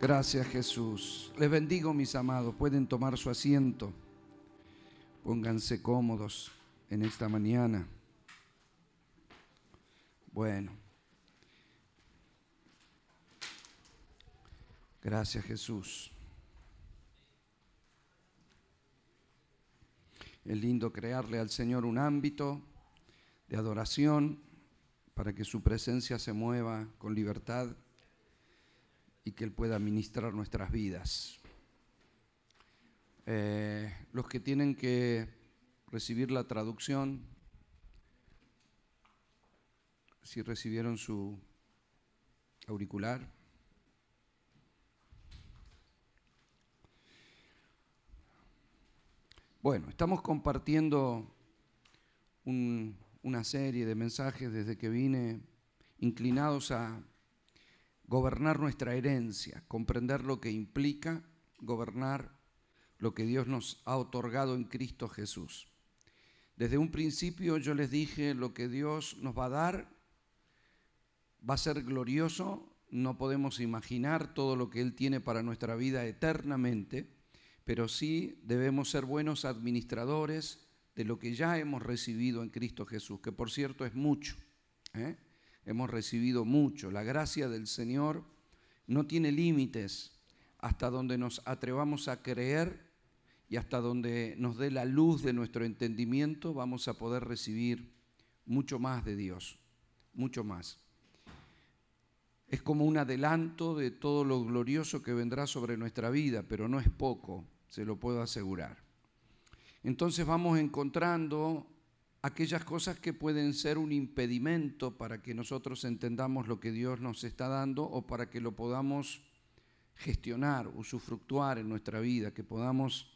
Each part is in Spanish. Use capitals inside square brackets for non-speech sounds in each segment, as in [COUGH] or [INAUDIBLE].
Gracias Jesús. Les bendigo mis amados. Pueden tomar su asiento. Pónganse cómodos en esta mañana. Bueno. Gracias Jesús. Es lindo crearle al Señor un ámbito de adoración para que su presencia se mueva con libertad y que Él pueda ministrar nuestras vidas. Eh, los que tienen que recibir la traducción, si recibieron su auricular. Bueno, estamos compartiendo una serie de mensajes desde que vine inclinados a gobernar nuestra herencia, comprender lo que implica gobernar lo que Dios nos ha otorgado en Cristo Jesús. Desde un principio yo les dije lo que Dios nos va a dar va a ser glorioso, no podemos imaginar todo lo que Él tiene para nuestra vida eternamente, pero sí debemos ser buenos administradores de lo que ya hemos recibido en Cristo Jesús, que por cierto es mucho. ¿eh? Hemos recibido mucho. La gracia del Señor no tiene límites hasta donde nos atrevamos a creer y hasta donde nos dé la luz de nuestro entendimiento, vamos a poder recibir mucho más de Dios, mucho más. Es como un adelanto de todo lo glorioso que vendrá sobre nuestra vida, pero no es poco, se lo puedo asegurar. Entonces vamos encontrando aquellas cosas que pueden ser un impedimento para que nosotros entendamos lo que Dios nos está dando o para que lo podamos gestionar, usufructuar en nuestra vida, que podamos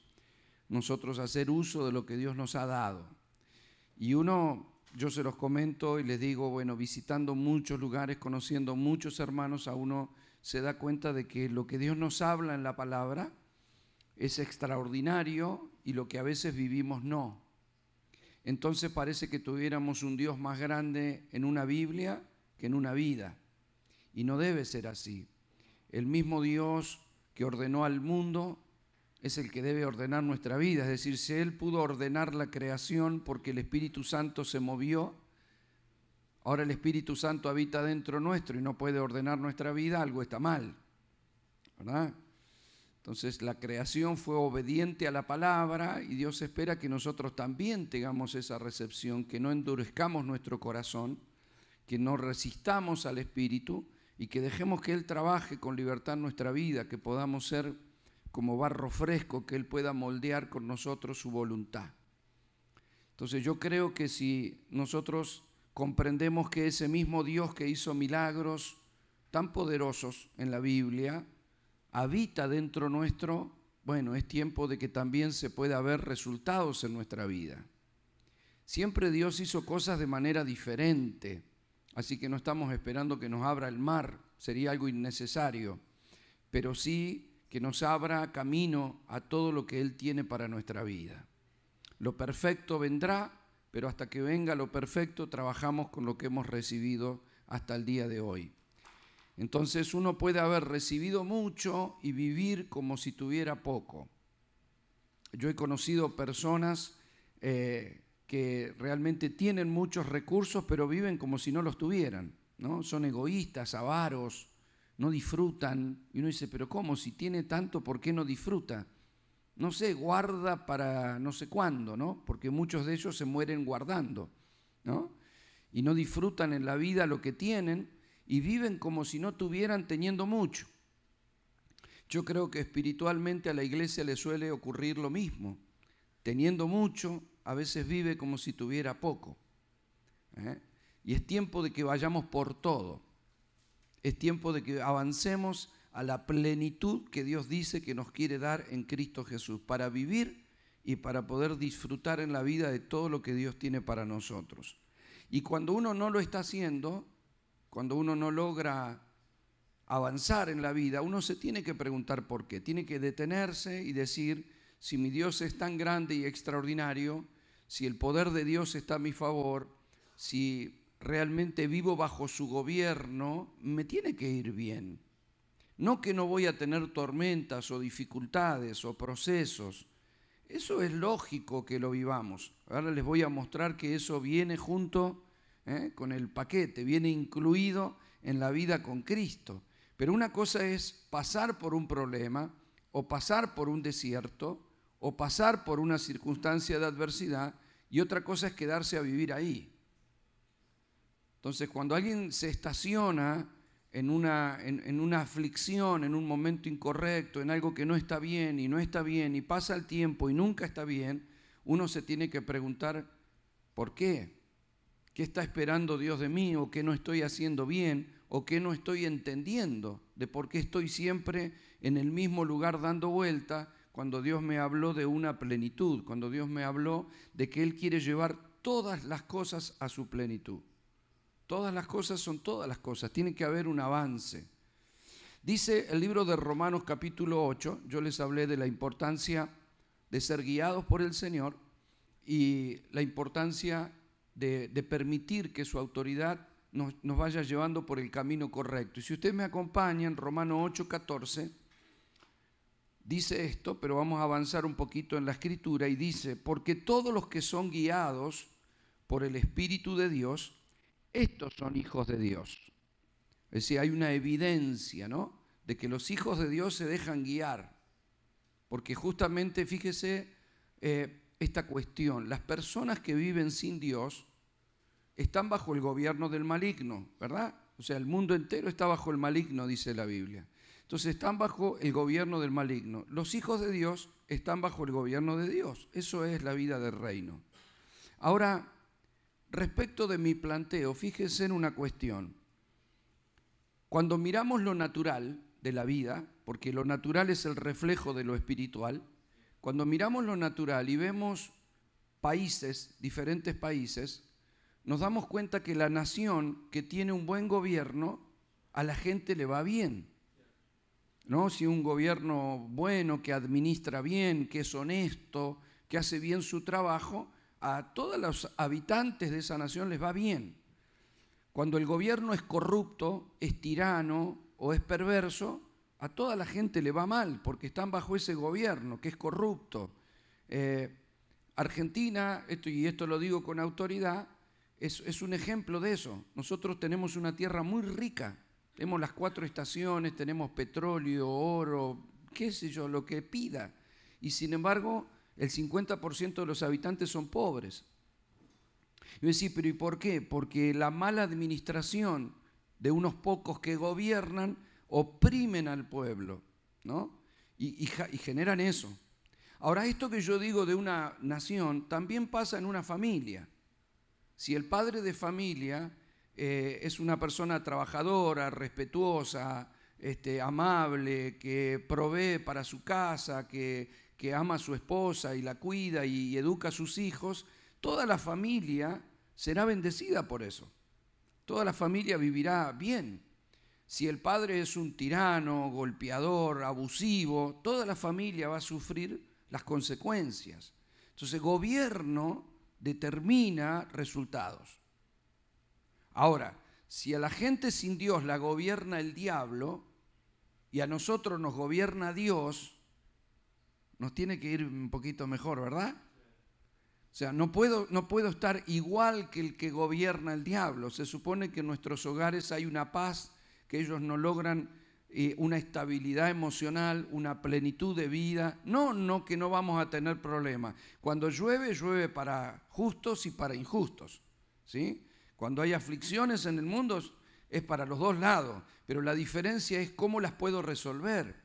nosotros hacer uso de lo que Dios nos ha dado. Y uno, yo se los comento y les digo, bueno, visitando muchos lugares, conociendo muchos hermanos, a uno se da cuenta de que lo que Dios nos habla en la palabra es extraordinario y lo que a veces vivimos no entonces parece que tuviéramos un Dios más grande en una Biblia que en una vida. Y no debe ser así. El mismo Dios que ordenó al mundo es el que debe ordenar nuestra vida. Es decir, si Él pudo ordenar la creación porque el Espíritu Santo se movió, ahora el Espíritu Santo habita dentro nuestro y no puede ordenar nuestra vida, algo está mal. ¿Verdad? Entonces la creación fue obediente a la palabra y Dios espera que nosotros también tengamos esa recepción, que no endurezcamos nuestro corazón, que no resistamos al Espíritu y que dejemos que Él trabaje con libertad nuestra vida, que podamos ser como barro fresco, que Él pueda moldear con nosotros su voluntad. Entonces yo creo que si nosotros comprendemos que ese mismo Dios que hizo milagros tan poderosos en la Biblia, habita dentro nuestro, bueno, es tiempo de que también se pueda ver resultados en nuestra vida. Siempre Dios hizo cosas de manera diferente, así que no estamos esperando que nos abra el mar, sería algo innecesario, pero sí que nos abra camino a todo lo que Él tiene para nuestra vida. Lo perfecto vendrá, pero hasta que venga lo perfecto trabajamos con lo que hemos recibido hasta el día de hoy. Entonces uno puede haber recibido mucho y vivir como si tuviera poco. Yo he conocido personas eh, que realmente tienen muchos recursos, pero viven como si no los tuvieran. ¿no? Son egoístas, avaros, no disfrutan. Y uno dice, pero ¿cómo? Si tiene tanto, ¿por qué no disfruta? No sé, guarda para no sé cuándo, ¿no? Porque muchos de ellos se mueren guardando, ¿no? Y no disfrutan en la vida lo que tienen y viven como si no tuvieran teniendo mucho. Yo creo que espiritualmente a la iglesia le suele ocurrir lo mismo. Teniendo mucho, a veces vive como si tuviera poco. ¿eh? Y es tiempo de que vayamos por todo. Es tiempo de que avancemos a la plenitud que Dios dice que nos quiere dar en Cristo Jesús, para vivir y para poder disfrutar en la vida de todo lo que Dios tiene para nosotros. Y cuando uno no lo está haciendo, cuando uno no logra avanzar en la vida, uno se tiene que preguntar por qué. Tiene que detenerse y decir, si mi Dios es tan grande y extraordinario, si el poder de Dios está a mi favor, si realmente vivo bajo su gobierno, me tiene que ir bien. No que no voy a tener tormentas o dificultades o procesos. Eso es lógico que lo vivamos. Ahora les voy a mostrar que eso viene junto ¿eh? con el paquete, viene incluido en la vida con Cristo. Pero una cosa es pasar por un problema o pasar por un desierto o pasar por una circunstancia de adversidad y otra cosa es quedarse a vivir ahí. Entonces, cuando alguien se estaciona en una, en, una, aflicción, en un momento incorrecto, en algo que no está bien y no está bien y pasa el tiempo y nunca está bien, uno se tiene que preguntar, ¿por qué? ¿Qué está esperando Dios de mí o qué no estoy haciendo bien o qué no estoy entendiendo de por qué estoy siempre en el mismo lugar dando vuelta cuando Dios me habló de una plenitud, cuando Dios me habló de que Él quiere llevar todas las cosas a su plenitud. Todas las cosas son todas las cosas, tiene que haber un avance. Dice el libro de Romanos capítulo 8, yo les hablé de la importancia de ser guiados por el Señor y la importancia de, permitir que su autoridad nos, nos, vaya llevando por el camino correcto. Y si usted me acompaña en Romanos 8, 14, dice esto, pero vamos a avanzar un poquito en la escritura y dice, porque todos los que son guiados por el Espíritu de Dios, estos son hijos de Dios. Es decir, hay una evidencia, ¿no? De que los hijos de Dios se dejan guiar. Porque justamente, fíjese eh, esta cuestión, las personas que viven sin Dios están bajo el gobierno del maligno, ¿verdad? O sea, el mundo entero está bajo el maligno, dice la Biblia. Entonces están bajo el gobierno del maligno. Los hijos de Dios están bajo el gobierno de Dios. Eso es la vida del reino. Ahora, respecto de mi planteo, fíjese en una cuestión. Cuando miramos lo natural de la vida, porque lo natural es el reflejo de lo espiritual, cuando miramos lo natural y vemos países, diferentes países, nos damos cuenta que la nación que tiene un buen gobierno, a la gente le va bien. ¿no? Si un gobierno bueno, que administra bien, que es honesto, que hace bien su trabajo, a todos los habitantes de esa nación les va bien. Cuando el gobierno es corrupto, es tirano o es perverso, a toda la gente le va mal porque están bajo ese gobierno que es corrupto. Eh, Argentina, esto, y esto lo digo con autoridad, es, un ejemplo de eso. Nosotros tenemos una tierra muy rica, tenemos las cuatro estaciones, tenemos petróleo, oro, qué sé yo, lo que pida. Y sin embargo, el 50% de los habitantes son pobres. Y decir, pero ¿y por qué? Porque la mala administración de unos pocos que gobiernan oprimen al pueblo, ¿no? Y, generan eso. Ahora, esto que yo digo de una nación también pasa en una familia. Si el padre de familia eh, es una persona trabajadora, respetuosa, este, amable, que provee para su casa, que, que ama a su esposa y la cuida y educa a sus hijos, toda la familia será bendecida por eso. Toda la familia vivirá bien. Si el padre es un tirano, golpeador, abusivo, toda la familia va a sufrir las consecuencias. Entonces, gobierno determina resultados. Ahora, si a la gente sin Dios la gobierna el diablo y a nosotros nos gobierna Dios, nos tiene que ir un poquito mejor, ¿verdad? O sea, no puedo, no puedo estar igual que el que gobierna el diablo. Se supone que en nuestros hogares hay una paz, que ellos no logran eh, una estabilidad emocional, una plenitud de vida. No, no, que no vamos a tener problemas. Cuando llueve, llueve para justos y para injustos. ¿sí? Cuando hay aflicciones en el mundo es para los dos lados, pero la diferencia es cómo las puedo resolver,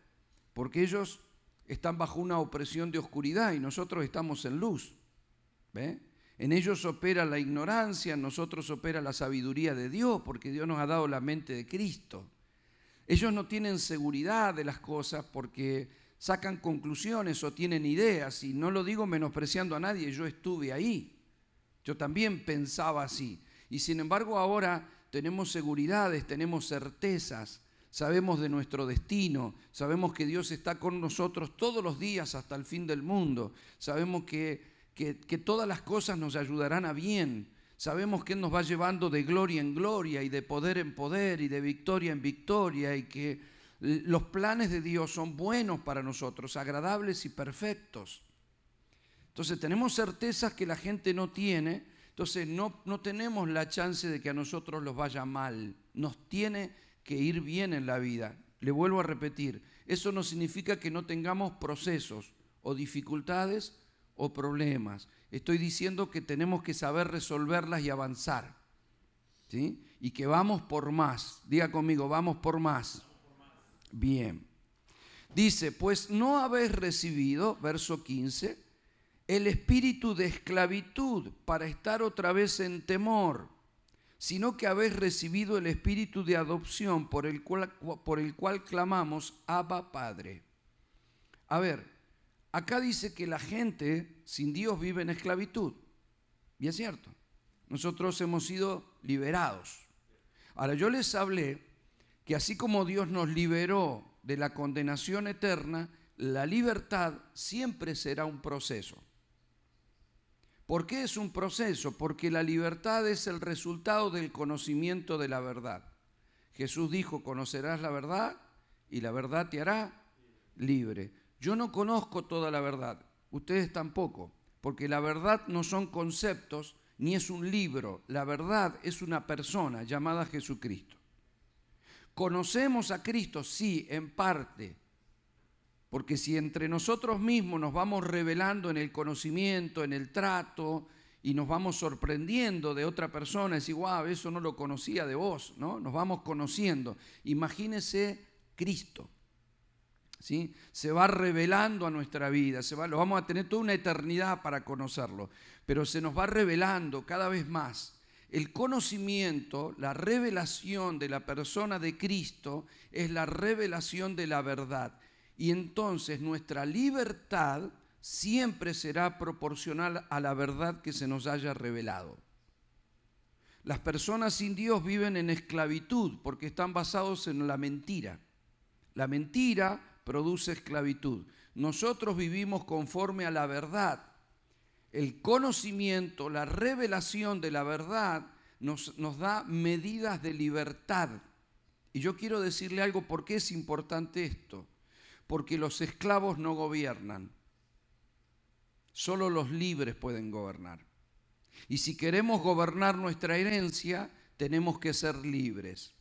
porque ellos están bajo una opresión de oscuridad y nosotros estamos en luz. En ellos opera la ignorancia, en nosotros opera la sabiduría de Dios, porque Dios nos ha dado la mente de Cristo. Ellos no tienen seguridad de las cosas porque sacan conclusiones o tienen ideas, y no lo digo menospreciando a nadie, yo estuve ahí. Yo también pensaba así. Y sin embargo ahora tenemos seguridades, tenemos certezas, sabemos de nuestro destino, sabemos que Dios está con nosotros todos los días hasta el fin del mundo, sabemos que, que, todas las cosas nos ayudarán a bien, sabemos que Él nos va llevando de gloria en gloria y de poder en poder y de victoria en victoria y que Los planes de Dios son buenos para nosotros, agradables y perfectos. Entonces tenemos certezas que la gente no tiene, entonces no, no tenemos la chance de que a nosotros los vaya mal. Nos tiene que ir bien en la vida. Le vuelvo a repetir, eso no significa que no tengamos procesos o dificultades o problemas. Estoy diciendo que tenemos que saber resolverlas y avanzar. ¿sí? Y que vamos por más. Diga conmigo, vamos por más. Bien. Dice, pues no habéis recibido, verso 15, el espíritu de esclavitud para estar otra vez en temor, sino que habéis recibido el espíritu de adopción por el cual, por el cual clamamos, Abba Padre. A ver, acá dice que la gente sin Dios vive en esclavitud. Y es cierto, nosotros hemos sido liberados. Ahora yo les hablé que así como Dios nos liberó de la condenación eterna, la libertad siempre será un proceso. ¿Por qué es un proceso? Porque la libertad es el resultado del conocimiento de la verdad. Jesús dijo, conocerás la verdad y la verdad te hará libre. Yo no conozco toda la verdad, ustedes tampoco, porque la verdad no son conceptos ni es un libro, la verdad es una persona llamada Jesucristo. ¿Conocemos a Cristo? Sí, en parte. Porque si entre nosotros mismos nos vamos revelando en el conocimiento, en el trato, y nos vamos sorprendiendo de otra persona, es igual, wow, eso no lo conocía de vos, ¿no? Nos vamos conociendo. Imagínese Cristo. ¿Sí? Se va revelando a nuestra vida, se va, lo vamos a tener toda una eternidad para conocerlo, pero se nos va revelando cada vez más el conocimiento, la revelación de la persona de Cristo es la revelación de la verdad. Y entonces nuestra libertad siempre será proporcional a la verdad que se nos haya revelado. Las personas sin Dios viven en esclavitud porque están basados en la mentira. La mentira produce esclavitud. Nosotros vivimos conforme a la verdad el conocimiento, la revelación de la verdad nos, nos, da medidas de libertad. Y yo quiero decirle algo, ¿por qué es importante esto? Porque los esclavos no gobiernan, solo los libres pueden gobernar. Y si queremos gobernar nuestra herencia, tenemos que ser libres.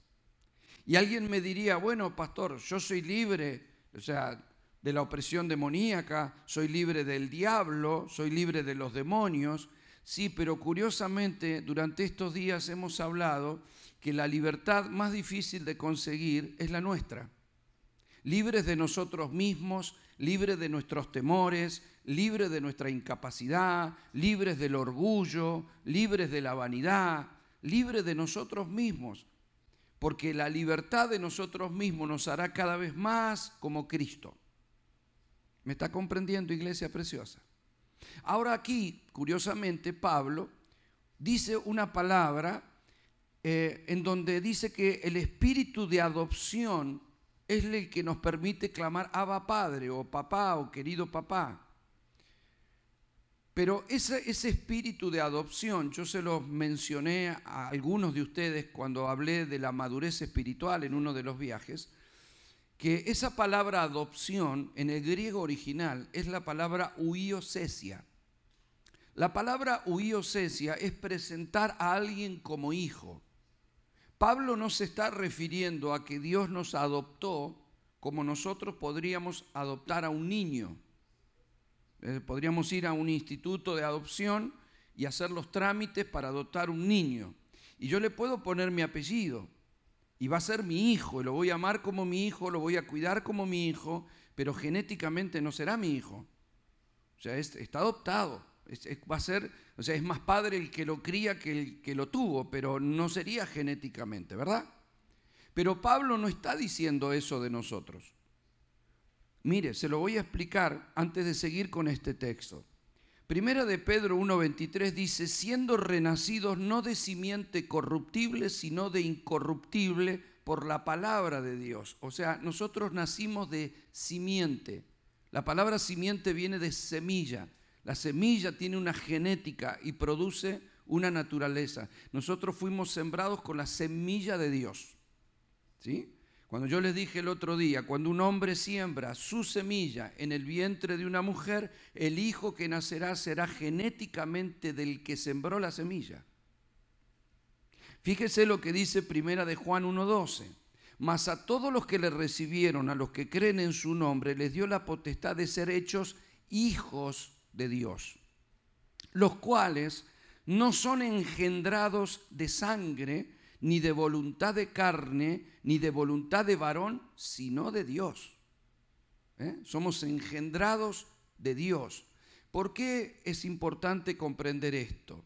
Y alguien me diría, bueno, pastor, yo soy libre, o sea, de la opresión demoníaca, soy libre del diablo, soy libre de los demonios. Sí, pero curiosamente durante estos días hemos hablado que la libertad más difícil de conseguir es la nuestra. Libres de nosotros mismos, libres de nuestros temores, libres de nuestra incapacidad, libres del orgullo, libres de la vanidad, libres de nosotros mismos. Porque la libertad de nosotros mismos nos hará cada vez más como Cristo. ¿Me está comprendiendo, iglesia preciosa? Ahora aquí, curiosamente, Pablo dice una palabra eh, en donde dice que el espíritu de adopción es el que nos permite clamar Abba Padre o papá o querido papá. Pero ese, espíritu de adopción, yo se lo mencioné a algunos de ustedes cuando hablé de la madurez espiritual en uno de los viajes, que esa palabra adopción en el griego original es la palabra huiosesia. La palabra huiosesia es presentar a alguien como hijo. Pablo no se está refiriendo a que Dios nos adoptó como nosotros podríamos adoptar a un niño. Eh, podríamos ir a un instituto de adopción y hacer los trámites para adoptar un niño. Y yo le puedo poner mi apellido, y va a ser mi hijo, y lo voy a amar como mi hijo, lo voy a cuidar como mi hijo, pero genéticamente no será mi hijo. O sea, está adoptado. va a ser, o sea, es más padre el que lo cría que el que lo tuvo, pero no sería genéticamente, ¿verdad? Pero Pablo no está diciendo eso de nosotros. Mire, se lo voy a explicar antes de seguir con este texto. Primera de Pedro 1.23 dice, siendo renacidos no de simiente corruptible, sino de incorruptible por la palabra de Dios. O sea, nosotros nacimos de simiente. La palabra simiente viene de semilla. La semilla tiene una genética y produce una naturaleza. Nosotros fuimos sembrados con la semilla de Dios. ¿Sí? Cuando yo les dije el otro día, cuando un hombre siembra su semilla en el vientre de una mujer, el hijo que nacerá será genéticamente del que sembró la semilla. Fíjese lo que dice Primera de Juan 1:12. Mas a todos los que le recibieron, a los que creen en su nombre, les dio la potestad de ser hechos hijos de Dios, los cuales no son engendrados de sangre, ni de voluntad de carne, ni de voluntad de varón, sino de Dios. ¿Eh? Somos engendrados de Dios. ¿Por qué es importante comprender esto?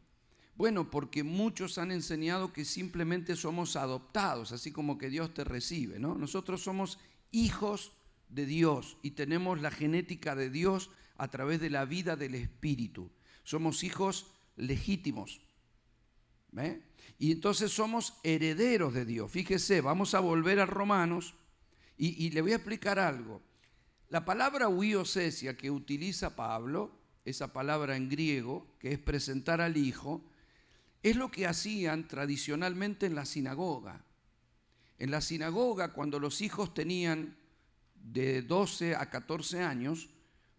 Bueno, porque muchos han enseñado que simplemente somos adoptados, así como que Dios te recibe, ¿no? Nosotros somos hijos de Dios y tenemos la genética de Dios a través de la vida del Espíritu. Somos hijos legítimos. Y entonces somos herederos de Dios. Fíjese, vamos a volver a Romanos y, le voy a explicar algo. La palabra huiosesia que utiliza Pablo, esa palabra en griego, que es presentar al Hijo, es lo que hacían tradicionalmente en la sinagoga. En la sinagoga, cuando los hijos tenían de 12 a 14 años,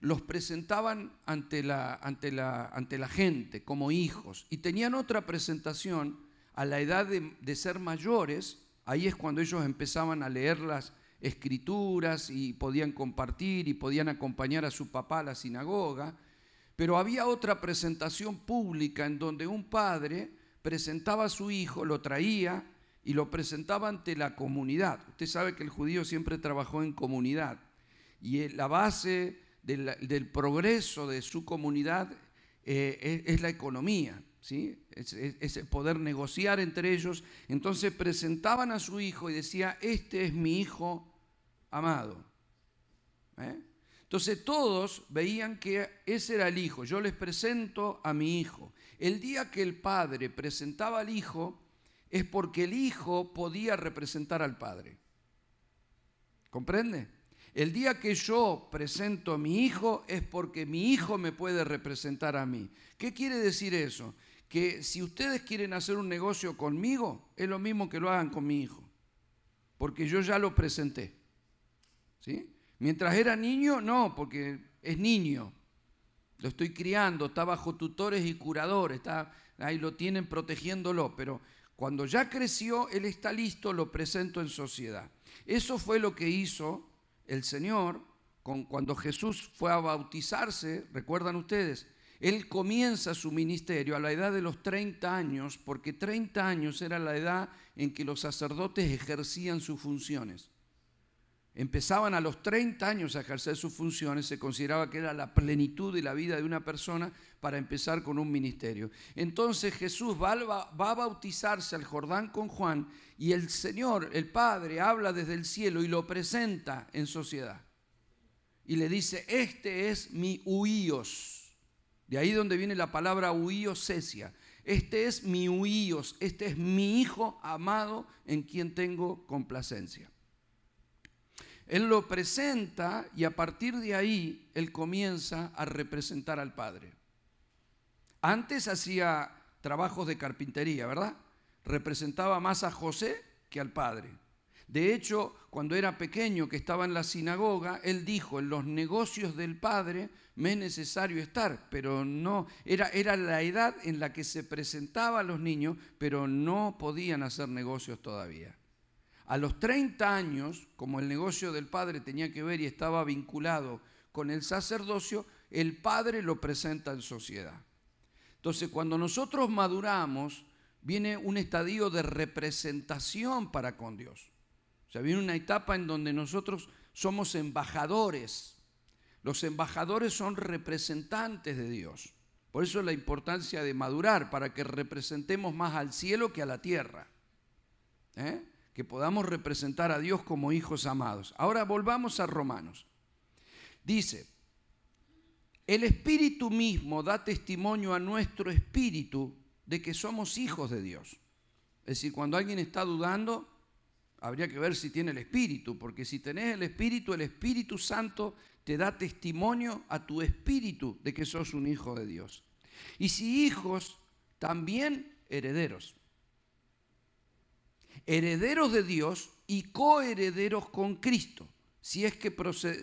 los presentaban ante la, ante la, ante la gente como hijos. Y tenían otra presentación a la edad de, de, ser mayores, ahí es cuando ellos empezaban a leer las escrituras y podían compartir y podían acompañar a su papá a la sinagoga, pero había otra presentación pública en donde un padre presentaba a su hijo, lo traía y lo presentaba ante la comunidad. Usted sabe que el judío siempre trabajó en comunidad. Y la base del, progreso de su comunidad eh, es, la economía, ¿sí? Es, poder negociar entre ellos. Entonces presentaban a su hijo y decía, este es mi hijo amado. ¿eh? Entonces todos veían que ese era el hijo. Yo les presento a mi hijo. El día que el padre presentaba al hijo es porque el hijo podía representar al padre. ¿Comprende? El día que yo presento a mi hijo es porque mi hijo me puede representar a mí. ¿Qué quiere decir eso? Que si ustedes quieren hacer un negocio conmigo, es lo mismo que lo hagan con mi hijo. Porque yo ya lo presenté. ¿Sí? Mientras era niño, no, porque es niño. Lo estoy criando, está bajo tutores y curadores, está, ahí lo tienen protegiéndolo, pero cuando ya creció, él está listo, lo presento en sociedad. Eso fue lo que hizo el Señor, cuando Jesús fue a bautizarse, recuerdan ustedes, él comienza su ministerio a la edad de los 30 años, porque 30 años era la edad en que los sacerdotes ejercían sus funciones. Empezaban a los 30 años a ejercer sus funciones, se consideraba que era la plenitud de la vida de una persona para empezar con un ministerio. Entonces Jesús va, a bautizarse al Jordán con Juan y el Señor, el Padre, habla desde el cielo y lo presenta en sociedad. Y le dice, este es mi huíos. De ahí donde viene la palabra cesia. Este es mi huíos, este es mi hijo amado en quien tengo complacencia. Él lo presenta y a partir de ahí él comienza a representar al Padre. Antes hacía trabajos de carpintería, ¿verdad? representaba más a José que al padre. De hecho, cuando era pequeño, que estaba en la sinagoga, él dijo, en los negocios del Padre me es necesario estar, pero no, era, era la edad en la que se presentaba a los niños, pero no podían hacer negocios todavía. A los 30 años, como el negocio del Padre tenía que ver y estaba vinculado con el sacerdocio, el Padre lo presenta en sociedad. Entonces, cuando nosotros maduramos, viene un estadio de representación para con Dios. O sea, viene una etapa en donde nosotros somos embajadores. Los embajadores son representantes de Dios. Por eso la importancia de madurar, para que representemos más al cielo que a la tierra. ¿Eh? Que podamos representar a Dios como hijos amados. Ahora volvamos a Romanos. Dice, el Espíritu mismo da testimonio a nuestro espíritu de que somos hijos de Dios. Es decir, cuando alguien está dudando, habría que ver si tiene el Espíritu, porque si tenés el Espíritu, el Espíritu Santo te da testimonio a tu espíritu de que sos un hijo de Dios. Y si hijos, también herederos. Herederos de Dios y coherederos con Cristo, si es, que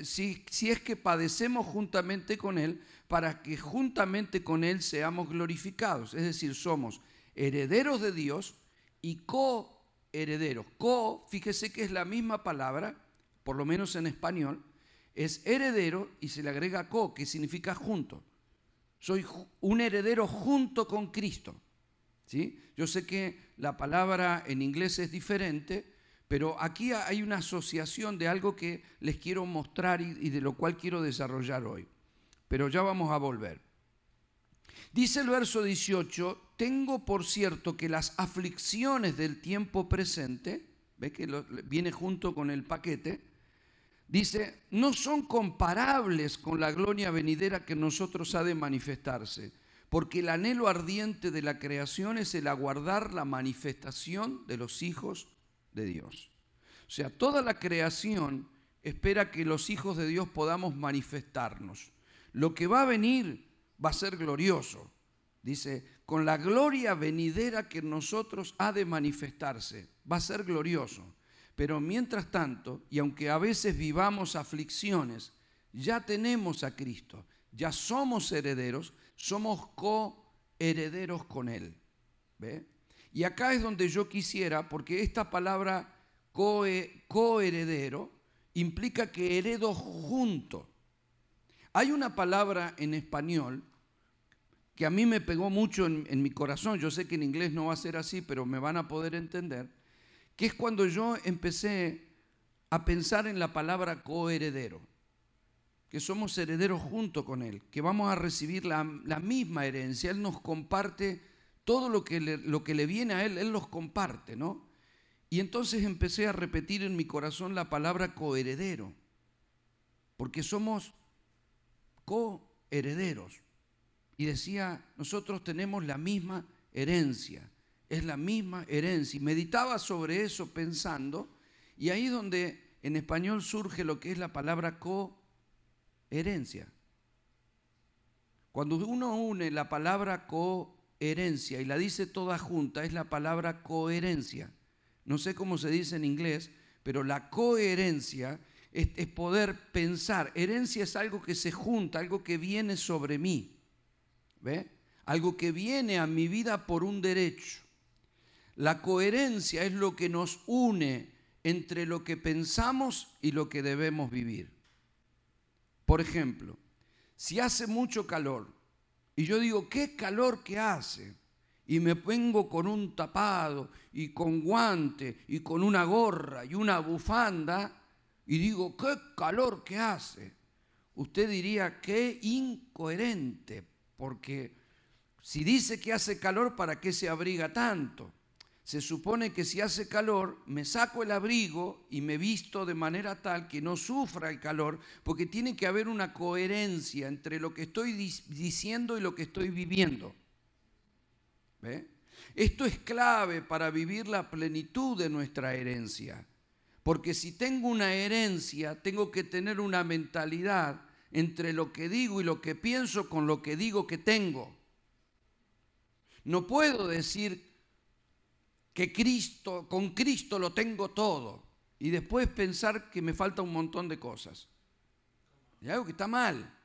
si, si es que padecemos juntamente con Él, para que juntamente con Él seamos glorificados. Es decir, somos herederos de Dios y coherederos. Co, fíjese que es la misma palabra, por lo menos en español, es heredero y se le agrega co, que significa junto. Soy un heredero junto con Cristo. ¿Sí? Yo sé que la palabra en inglés es diferente, pero aquí hay una asociación de algo que les quiero mostrar y, de lo cual quiero desarrollar hoy. Pero ya vamos a volver. Dice el verso 18, tengo por cierto que las aflicciones del tiempo presente, ve que viene junto con el paquete, dice, no son comparables con la gloria venidera que nosotros ha de manifestarse, porque el anhelo ardiente de la creación es el aguardar la manifestación de los hijos de Dios. O sea, toda la creación espera que los hijos de Dios podamos manifestarnos. Lo que va a venir va a ser glorioso. Dice, con la gloria venidera que nosotros ha de manifestarse, va a ser glorioso. Pero mientras tanto, y aunque a veces vivamos aflicciones, ya tenemos a Cristo, ya somos herederos, somos coherederos con Él. ¿Ve? Y acá es donde yo quisiera, porque esta palabra coheredero implica que heredo junto. Hay una palabra en español que a mí me pegó mucho en, mi corazón, yo sé que en inglés no va a ser así, pero me van a poder entender, que es cuando yo empecé a pensar en la palabra coheredero, que somos herederos junto con Él, que vamos a recibir la, misma herencia, Él nos comparte todo lo que, le, lo que le viene a Él, Él los comparte, ¿no? Y entonces empecé a repetir en mi corazón la palabra coheredero, porque somos coherederos y decía, nosotros tenemos la misma herencia, es la misma herencia. Y meditaba sobre eso pensando, y ahí es donde en español surge lo que es la palabra coherencia. Cuando uno une la palabra coherencia y la dice toda junta, es la palabra coherencia. No sé cómo se dice en inglés, pero la coherencia es, es, poder pensar. Herencia es algo que se junta, algo que viene sobre mí. ¿Ve? Algo que viene a mi vida por un derecho. La coherencia es lo que nos une entre lo que pensamos y lo que debemos vivir. Por ejemplo, si hace mucho calor y yo digo, ¿qué calor que hace? Y me pongo con un tapado y con guante y con una gorra y una bufanda y digo, ¿qué calor que hace? Usted diría, qué incoherente, porque si dice que hace calor, ¿para qué se abriga tanto? Se supone que si hace calor, me saco el abrigo y me visto de manera tal que no sufra el calor, porque tiene que haber una coherencia entre lo que estoy diciendo y lo que estoy viviendo. Esto es clave para vivir la plenitud de nuestra herencia, porque si tengo una herencia, tengo que tener una mentalidad entre lo que digo y lo que pienso con lo que digo que tengo. No puedo decir que Cristo, con Cristo lo tengo todo y después pensar que me falta un montón de cosas. Y algo que está mal.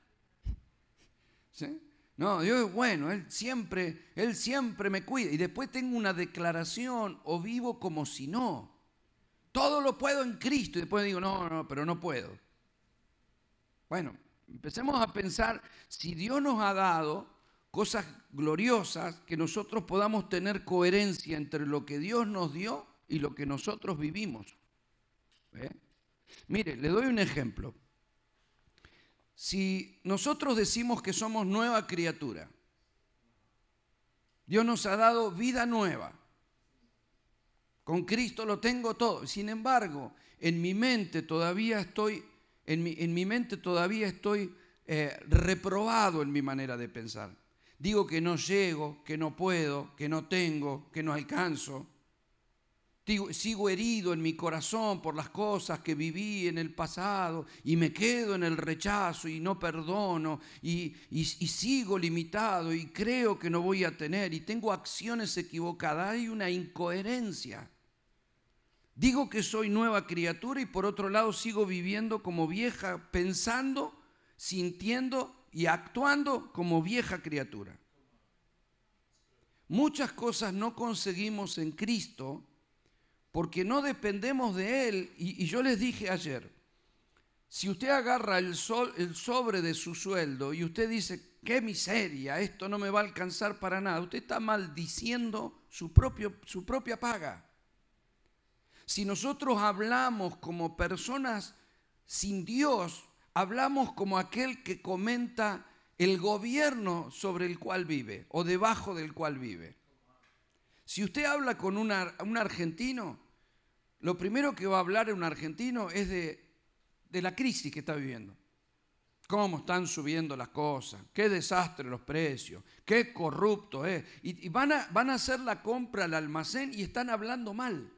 No, Dios es bueno, Él siempre, Él siempre me cuida. Y después tengo una declaración o vivo como si no. Todo lo puedo en Cristo. Y después digo, no, no, pero no puedo. Bueno, Empecemos a pensar si Dios nos ha dado cosas gloriosas, que nosotros podamos tener coherencia entre lo que Dios nos dio y lo que nosotros vivimos. Mire, le doy un ejemplo. Si nosotros decimos que somos nueva criatura, Dios nos ha dado vida nueva. Con Cristo lo tengo todo. Sin embargo, en mi mente todavía estoy en mi, mente todavía estoy eh, reprobado en mi manera de pensar. Digo que no llego, que no puedo, que no tengo, que no alcanzo. sigo herido en mi corazón por las cosas que viví en el pasado y me quedo en el rechazo y no perdono y, y sigo limitado y creo que no voy a tener y tengo acciones equivocadas. Hay una incoherencia. Digo que soy nueva criatura y por otro lado sigo viviendo como vieja, pensando, sintiendo y actuando como vieja criatura. Muchas cosas no conseguimos en Cristo porque no dependemos de Él. Y, yo les dije ayer, si usted agarra el, sol, el sobre de su sueldo y usted dice, qué miseria, esto no me va a alcanzar para nada, usted está maldiciendo su, su propia paga. Si nosotros hablamos como personas sin Dios, hablamos como aquel que comenta el gobierno sobre el cual vive o debajo del cual vive. Si usted habla con un argentino, lo primero que va a hablar un argentino es de, de la crisis que está viviendo. Cómo están subiendo las cosas, qué desastre los precios, qué corrupto es. Y, van, a, van a hacer la compra al almacén y están hablando mal.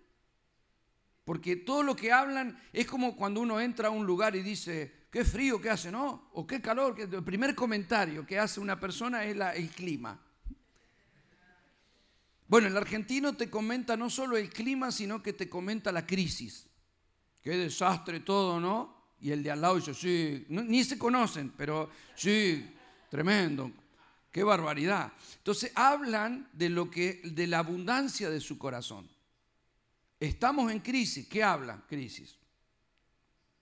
Porque todo lo que hablan es como cuando uno entra a un lugar y dice, qué frío que hace, ¿no? O qué calor. El primer comentario que hace una persona es el clima. Bueno, el argentino te comenta no solo el clima, sino que te comenta la crisis. Qué desastre todo, ¿no? Y el de al lado dice, sí, ni se conocen, pero sí, tremendo, qué barbaridad. Entonces hablan de lo que, de la abundancia de su corazón. Estamos en crisis. ¿Qué habla? Crisis.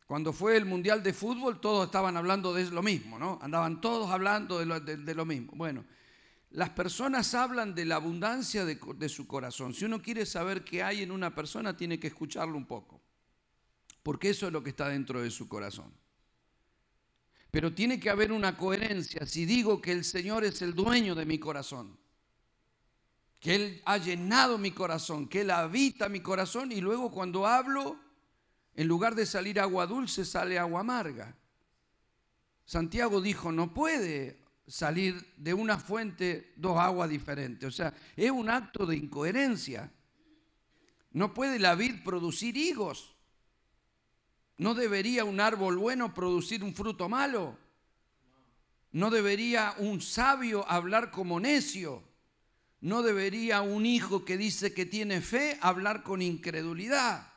Cuando fue el Mundial de Fútbol, todos estaban hablando de lo mismo, ¿no? Andaban todos hablando de lo, mismo. Bueno, las personas hablan de la abundancia de, de, su corazón. Si uno quiere saber qué hay en una persona, tiene que escucharlo un poco. Porque eso es lo que está dentro de su corazón. Pero tiene que haber una coherencia. Si digo que el Señor es el dueño de mi corazón, que Él ha llenado mi corazón, que Él habita mi corazón y luego cuando hablo, en lugar de salir agua dulce, sale agua amarga. Santiago dijo, no puede salir de una fuente dos aguas diferentes. O sea, es un acto de incoherencia. No puede la vid producir higos. ¿No debería un árbol bueno producir un fruto malo? ¿No debería un sabio hablar como necio? ¿No debería un hijo que dice que tiene fe hablar con incredulidad?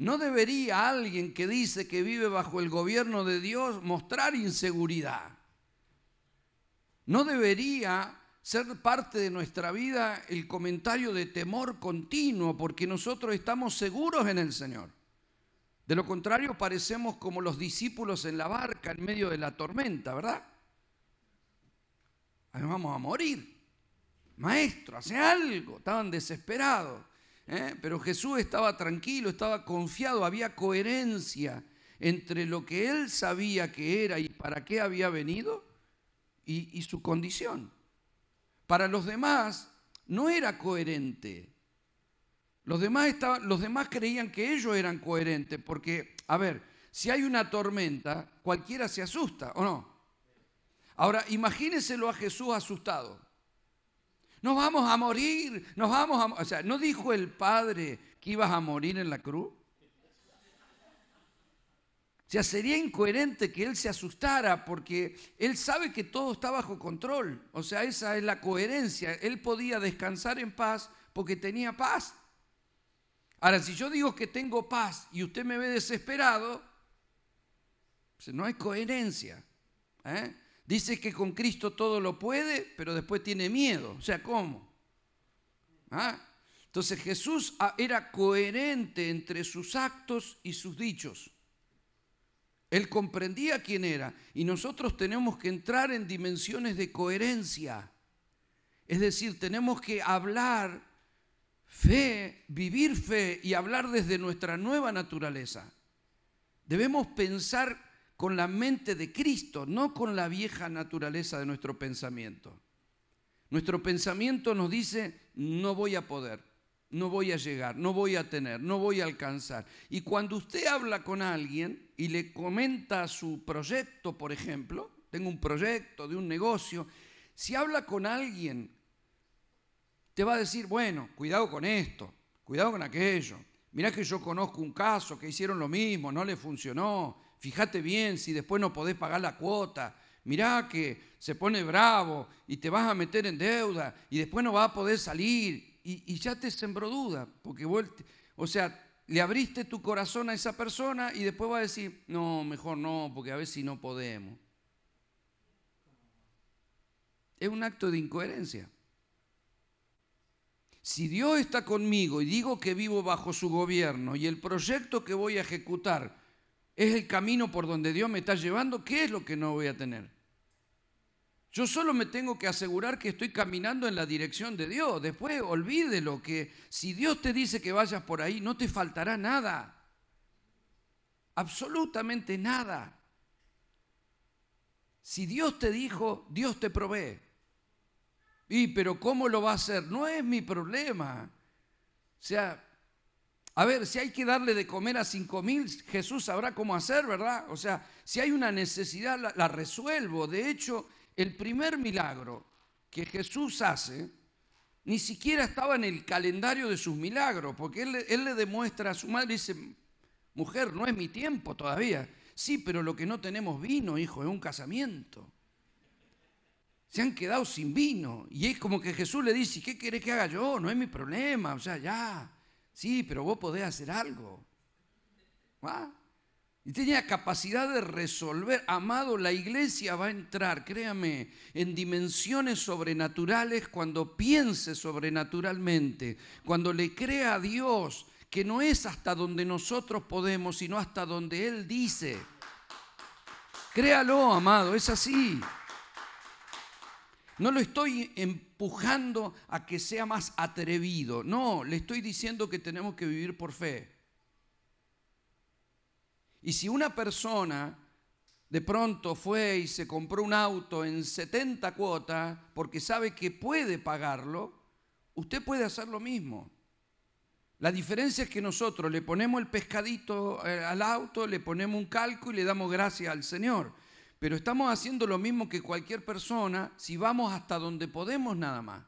¿No debería alguien que dice que vive bajo el gobierno de Dios mostrar inseguridad? ¿No debería ser parte de nuestra vida el comentario de temor continuo porque nosotros estamos seguros en el Señor? De lo contrario, parecemos como los discípulos en la barca en medio de la tormenta, ¿verdad? Ahí vamos a morir maestro, hace algo. Estaban desesperados. ¿Eh? Pero Jesús estaba tranquilo, estaba confiado, había coherencia entre lo que él sabía que era y para qué había venido y, su condición. Para los demás no era coherente. Los demás, los demás creían que ellos eran coherentes, porque, a ver, si hay una tormenta, cualquiera se asusta, ¿o no? Ahora, imagínenselo a Jesús asustado nos vamos a morir, nos vamos a... O sea, ¿no dijo el Padre que ibas a morir en la cruz? O sea, sería incoherente que Él se asustara porque Él sabe que todo está bajo control. O sea, esa es la coherencia. Él podía descansar en paz porque tenía paz. Ahora, si yo digo que tengo paz y usted me ve desesperado, pues no hay coherencia. ¿eh? Dice que con Cristo todo lo puede, pero después tiene miedo. O sea, ¿cómo? ¿Ah? Entonces Jesús ah, era coherente entre sus actos y sus dichos. Él comprendía quién era y nosotros tenemos que entrar en dimensiones de coherencia. Es decir, tenemos que hablar fe, vivir fe y hablar desde nuestra nueva naturaleza. Debemos pensar con la mente de Cristo, no con la vieja naturaleza de nuestro pensamiento. Nuestro pensamiento nos dice, no voy a poder, no voy a llegar, no voy a tener, no voy a alcanzar. Y cuando usted habla con alguien y le comenta su proyecto, por ejemplo, tengo un proyecto de un negocio, si habla con alguien, te va a decir, bueno, cuidado con esto, cuidado con aquello. Mirá que yo conozco un caso que hicieron lo mismo, no le funcionó fíjate bien si después no podés pagar la cuota, mirá que se pone bravo y te vas a meter en deuda y después no vas a poder salir y, ya te sembró duda, porque O sea, le abriste tu corazón a esa persona y después va a decir, no, mejor no, porque a ver si no podemos. Es un acto de incoherencia. Si Dios está conmigo y digo que vivo bajo su gobierno y el proyecto que voy a ejecutar es el camino por donde Dios me está llevando, ¿qué es lo que no voy a tener? Yo solo me tengo que asegurar que estoy caminando en la dirección de Dios. Después olvídelo que si Dios te dice que vayas por ahí, no te faltará nada. Absolutamente nada. Si Dios te dijo, Dios te provee. Y, pero ¿cómo lo va a hacer? No es mi problema. O sea, a ver, si hay que darle de comer a cinco mil, Jesús sabrá cómo hacer, ¿verdad? O sea, si hay una necesidad, la, resuelvo. De hecho, el primer milagro que Jesús hace ni siquiera estaba en el calendario de sus milagros, porque él, le demuestra a su madre, dice, mujer, no es mi tiempo todavía. Sí, pero lo que no tenemos vino, hijo, es un casamiento. Se han quedado sin vino. Y es como que Jesús le dice, ¿qué querés que haga yo? No es mi problema. O sea, ya. Sí, pero vos podés hacer algo. ¿Va? Y tenía capacidad de resolver. Amado, la iglesia va a entrar, créame, en dimensiones sobrenaturales cuando piense sobrenaturalmente, cuando le crea a Dios que no es hasta donde nosotros podemos, sino hasta donde Él dice. Créalo, amado, es así. No lo estoy empujando a que sea más atrevido, no, le estoy diciendo que tenemos que vivir por fe. Y si una persona de pronto fue y se compró un auto en 70 cuotas porque sabe que puede pagarlo, usted puede hacer lo mismo. La diferencia es que nosotros le ponemos el pescadito eh, al auto, le ponemos un calco y le damos gracias al Señor. Pero estamos haciendo lo mismo que cualquier persona si vamos hasta donde podemos nada más.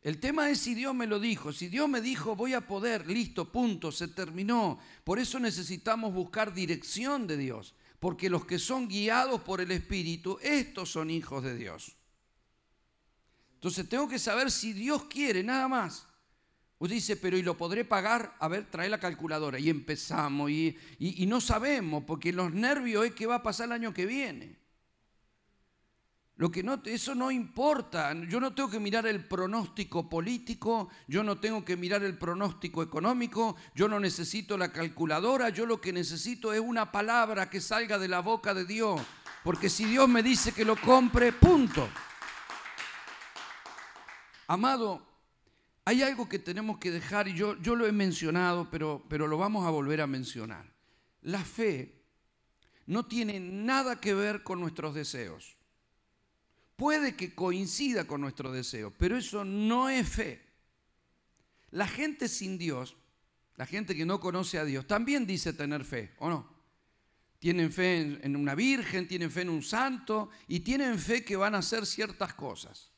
El tema es si Dios me lo dijo. Si Dios me dijo voy a poder, listo, punto, se terminó. Por eso necesitamos buscar dirección de Dios. Porque los que son guiados por el Espíritu, estos son hijos de Dios. Entonces tengo que saber si Dios quiere, nada más. Usted dice, pero ¿y lo podré pagar? A ver, trae la calculadora. Y empezamos. Y, y no sabemos, porque los nervios es que va a pasar el año que viene. Lo que no, eso no importa. Yo no tengo que mirar el pronóstico político, yo no tengo que mirar el pronóstico económico, yo no necesito la calculadora, yo lo que necesito es una palabra que salga de la boca de Dios. Porque si Dios me dice que lo compre, punto. Amado, hay algo que tenemos que dejar, y yo, yo lo he mencionado, pero, pero lo vamos a volver a mencionar. La fe no tiene nada que ver con nuestros deseos puede que coincida con nuestro deseo, pero eso no es fe. La gente sin Dios, la gente que no conoce a Dios, también dice tener fe, ¿o no? Tienen fe en una virgen, tienen fe en un santo y tienen fe que van a hacer ciertas cosas.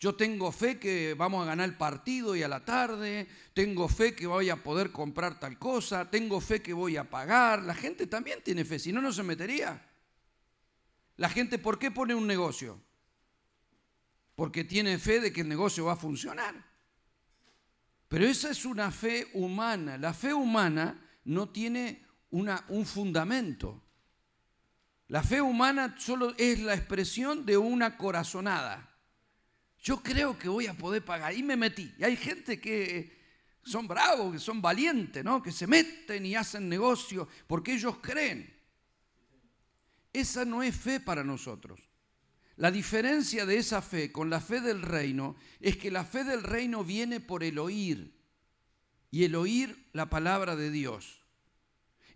Yo tengo fe que vamos a ganar el partido y a la tarde, tengo fe que voy a poder comprar tal cosa, tengo fe que voy a pagar. La gente también tiene fe, si no, no se metería. La gente, ¿por qué pone un negocio? porque tiene fe de que el negocio va a funcionar. Pero esa es una fe humana. La fe humana no tiene una, un fundamento. La fe humana solo es la expresión de una corazonada. Yo creo que voy a poder pagar. Y me metí. Y hay gente que son bravos, que son valientes, ¿no? que se meten y hacen negocio porque ellos creen. Esa no es fe para nosotros. La diferencia de esa fe con la fe del reino es que la fe del reino viene por el oír y el oír la palabra de Dios.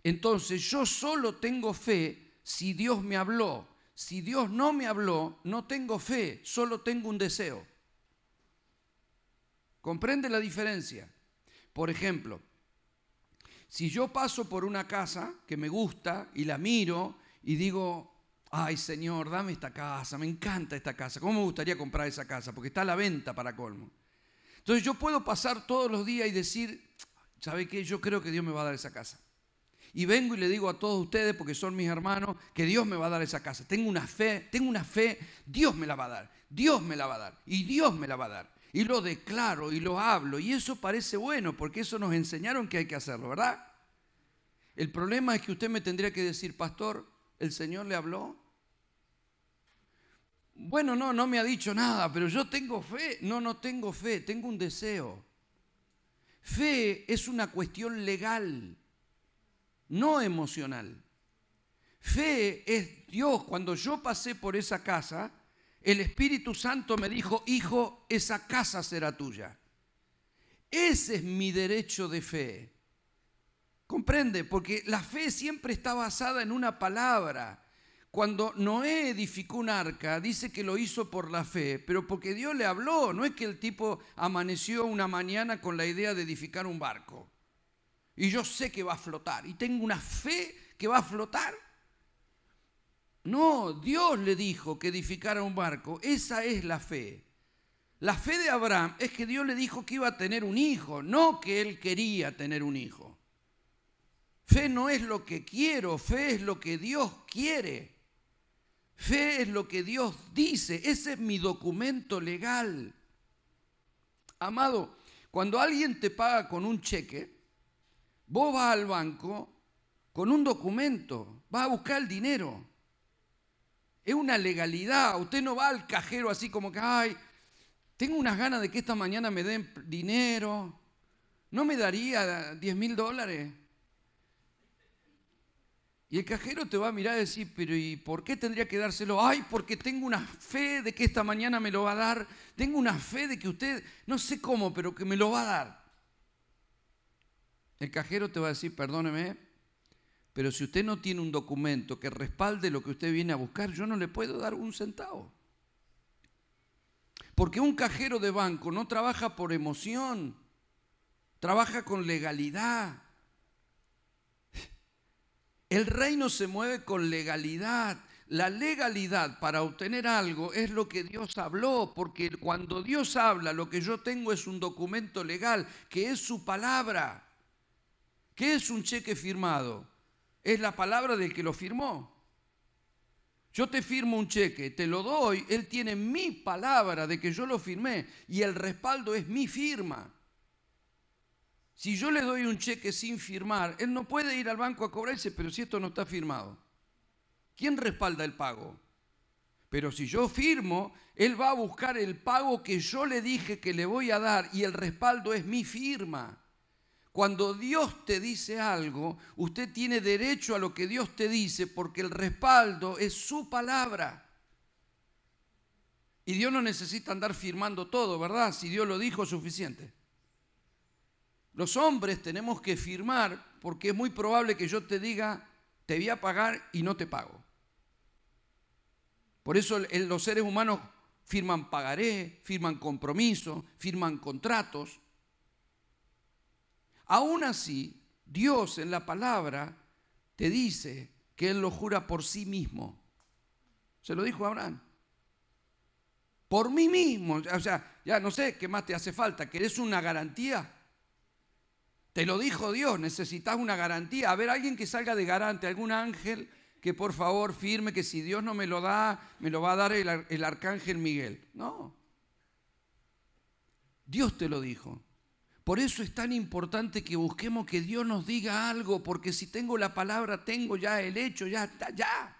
Entonces yo solo tengo fe si Dios me habló. Si Dios no me habló, no tengo fe, solo tengo un deseo. ¿Comprende la diferencia? Por ejemplo, si yo paso por una casa que me gusta y la miro y digo, ay Señor, dame esta casa, me encanta esta casa, ¿cómo me gustaría comprar esa casa? Porque está a la venta para colmo. Entonces yo puedo pasar todos los días y decir, ¿sabe qué? Yo creo que Dios me va a dar esa casa. Y vengo y le digo a todos ustedes, porque son mis hermanos, que Dios me va a dar esa casa. Tengo una fe, tengo una fe, Dios me la va a dar, Dios me la va a dar, y Dios me la va a dar. y lo declaro y lo hablo. Y eso parece bueno porque eso nos enseñaron que hay que hacerlo, ¿verdad? El problema es que usted me tendría que decir, pastor, ¿el Señor le habló? Bueno, no, no me ha dicho nada, pero yo tengo fe. No, no tengo fe, tengo un deseo. Fe es una cuestión legal, no emocional. Fe es Dios. Cuando yo pasé por esa casa, el Espíritu Santo me dijo, hijo, esa casa será tuya. Ese es mi derecho de fe. ¿Comprende? Porque la fe siempre está basada en una palabra. Cuando Noé edificó un arca, dice que lo hizo por la fe, pero porque Dios le habló. No es que el tipo amaneció una mañana con la idea de edificar un barco. Y yo sé que va a flotar. Y tengo una fe que va a flotar. No, Dios le dijo que edificara un barco. Esa es la fe. La fe de Abraham es que Dios le dijo que iba a tener un hijo, no que él quería tener un hijo. Fe no es lo que quiero, fe es lo que Dios quiere. Fe es lo que Dios dice. Ese es mi documento legal. Amado, cuando alguien te paga con un cheque, vos vas al banco con un documento, vas a buscar el dinero. Es una legalidad. Usted no va al cajero así como que, ay, tengo unas ganas de que esta mañana me den dinero. ¿No me daría 10 mil dólares? Y el cajero te va a mirar y decir, pero ¿y por qué tendría que dárselo? Ay, porque tengo una fe de que esta mañana me lo va a dar. Tengo una fe de que usted, no sé cómo, pero que me lo va a dar. El cajero te va a decir, perdóneme, pero si usted no tiene un documento que respalde lo que usted viene a buscar, yo no le puedo dar un centavo. Porque un cajero de banco no trabaja por emoción, trabaja con legalidad. El reino se mueve con legalidad. La legalidad para obtener algo es lo que Dios habló, porque cuando Dios habla, lo que yo tengo es un documento legal, que es su palabra. ¿Qué es un cheque firmado? es la palabra del que lo firmó. Yo te firmo un cheque, te lo doy, él tiene mi palabra de que yo lo firmé y el respaldo es mi firma. Si yo le doy un cheque sin firmar, él no puede ir al banco a cobrarse, pero si esto no está firmado, ¿quién respalda el pago? Pero si yo firmo, él va a buscar el pago que yo le dije que le voy a dar y el respaldo es mi firma. Cuando Dios te dice algo, usted tiene derecho a lo que Dios te dice porque el respaldo es su palabra. Y Dios no necesita andar firmando todo, ¿verdad? Si Dios lo dijo, es suficiente. Los hombres tenemos que firmar porque es muy probable que yo te diga, te voy a pagar y no te pago. Por eso los seres humanos firman pagaré, firman compromiso, firman contratos. Aún así, Dios en la palabra te dice que Él lo jura por sí mismo. Se lo dijo a Abraham. Por mí mismo. O sea, ya no sé qué más te hace falta. ¿Querés una garantía? Te lo dijo Dios, necesitas una garantía. A ver, alguien que salga de garante, algún ángel que por favor firme que si Dios no me lo da, me lo va a dar el, el arcángel Miguel. No. Dios te lo dijo. Por eso es tan importante que busquemos que Dios nos diga algo, porque si tengo la palabra, tengo ya el hecho, ya está, ya.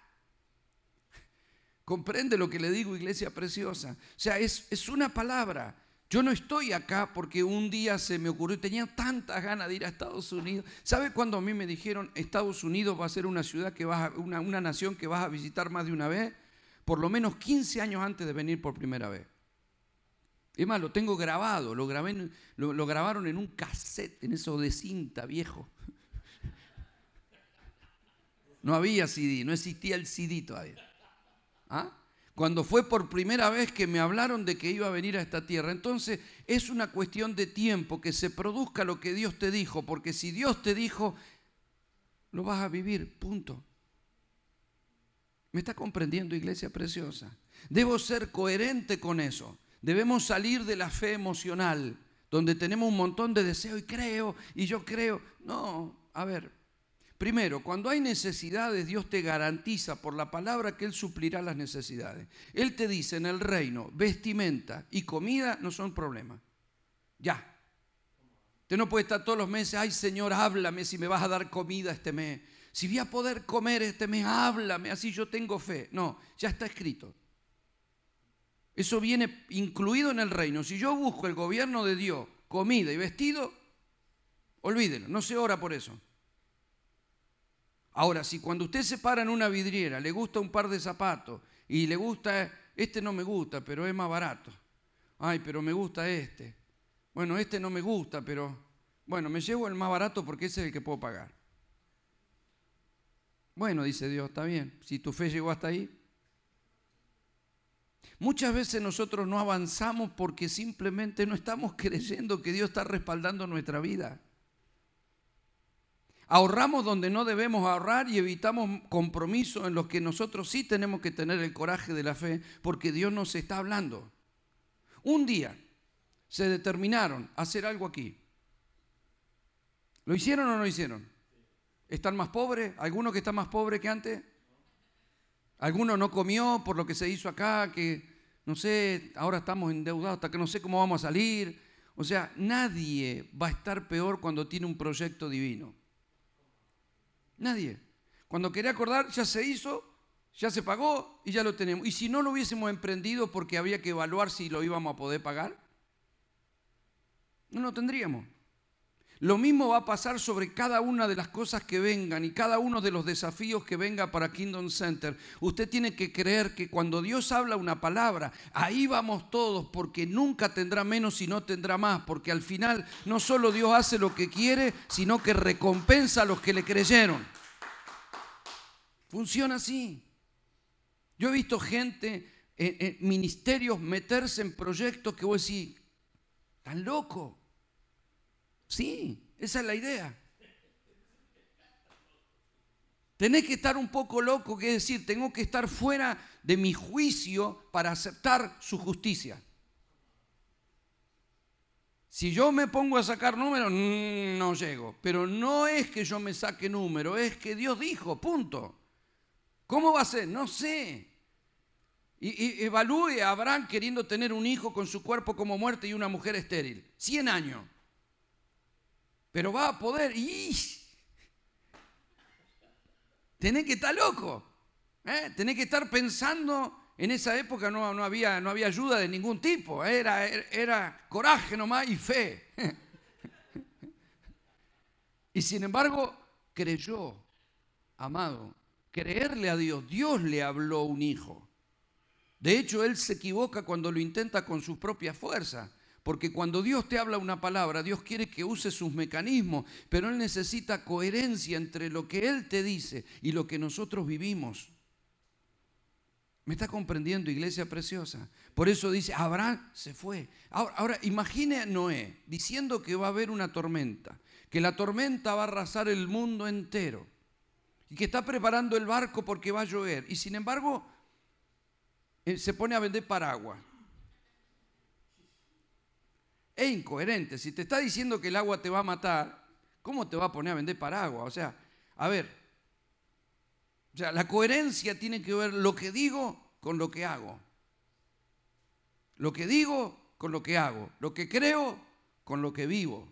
¿Comprende lo que le digo, iglesia preciosa? O sea, es, es una palabra. Yo no estoy acá porque un día se me ocurrió, tenía tantas ganas de ir a Estados Unidos. ¿Sabe cuando a mí me dijeron Estados Unidos va a ser una ciudad que vas a, una, una nación que vas a visitar más de una vez? Por lo menos 15 años antes de venir por primera vez. Es más, lo tengo grabado, lo, lo, grabaron en un cassette, en eso de cinta viejo. No había CD, no existía el CD todavía. ¿Ah? Cuando fue por primera vez que me hablaron de que iba a venir a esta tierra. Entonces es una cuestión de tiempo que se produzca lo que Dios te dijo, porque si Dios te dijo, lo vas a vivir, punto. ¿Me está comprendiendo, iglesia preciosa? Debo ser coherente con eso. Debemos salir de la fe emocional, donde tenemos un montón de deseo y creo, y yo creo. No, a ver, Primero, cuando hay necesidades, Dios te garantiza por la palabra que Él suplirá las necesidades. Él te dice en el reino, vestimenta y comida no son problemas. Ya. Usted no puede estar todos los meses, ay Señor, háblame si me vas a dar comida este mes. Si voy a poder comer este mes, háblame, así yo tengo fe. No, ya está escrito. Eso viene incluido en el reino. Si yo busco el gobierno de Dios, comida y vestido, olvídelo, no se ora por eso. Ahora, si cuando usted se para en una vidriera, le gusta un par de zapatos y le gusta, este no me gusta, pero es más barato. Ay, pero me gusta este. Bueno, este no me gusta, pero bueno, me llevo el más barato porque ese es el que puedo pagar. Bueno, dice Dios, está bien. Si tu fe llegó hasta ahí. Muchas veces nosotros no avanzamos porque simplemente no estamos [LAUGHS] creyendo que Dios está respaldando nuestra vida. Ahorramos donde no debemos ahorrar y evitamos compromisos en los que nosotros sí tenemos que tener el coraje de la fe porque Dios nos está hablando. Un día se determinaron a hacer algo aquí. ¿Lo hicieron o no lo hicieron? ¿Están más pobres? ¿Alguno que está más pobre que antes? ¿Alguno no comió por lo que se hizo acá? Que no sé, ahora estamos endeudados hasta que no sé cómo vamos a salir. O sea, nadie va a estar peor cuando tiene un proyecto divino. Nadie. Cuando quería acordar, ya se hizo, ya se pagó y ya lo tenemos. Y si no lo hubiésemos emprendido porque había que evaluar si lo íbamos a poder pagar, no lo tendríamos. Lo mismo va a pasar sobre cada una de las cosas que vengan y cada uno de los desafíos que venga para Kingdom Center. Usted tiene que creer que cuando Dios habla una palabra, ahí vamos todos, porque nunca tendrá menos y no tendrá más, porque al final no solo Dios hace lo que quiere, sino que recompensa a los que le creyeron. Funciona así. Yo he visto gente en, ministerios meterse en proyectos que vos decís, tan loco. Sí, esa es la idea. Tenés que estar un poco loco, que decir, tengo que estar fuera de mi juicio para aceptar su justicia. Si yo me pongo a sacar números, mm, no llego. Pero no es que yo me saque número, es que Dios dijo, punto. ¿Cómo va a ser? No sé. Y, evalúe a Abraham queriendo tener un hijo con su cuerpo como muerte y una mujer estéril. 100 años. Pero va a poder. ¡Y! Tenés que estar loco. ¿eh? Tenés que estar pensando. En esa época no, no, había, no había ayuda de ningún tipo. Era, era coraje nomás y fe. [LAUGHS] y sin embargo, creyó, amado, creerle a Dios. Dios le habló un hijo. De hecho, él se equivoca cuando lo intenta con sus propias fuerzas. Porque cuando Dios te habla una palabra, Dios quiere que use sus mecanismos, pero Él necesita coherencia entre lo que Él te dice y lo que nosotros vivimos. ¿Me está comprendiendo, iglesia preciosa? Por eso dice, Abraham se fue. Ahora, ahora, imagine a Noé diciendo que va a haber una tormenta, que la tormenta va a arrasar el mundo entero y que está preparando el barco porque va a llover. Y sin embargo, eh, se pone a vender paraguas. Es incoherente. Si te está diciendo que el agua te va a matar, ¿cómo te va a poner a vender paraguas? O sea, a ver, o sea, la coherencia tiene que ver lo que digo con lo que hago. Lo que digo con lo que hago. Lo que creo con lo que vivo.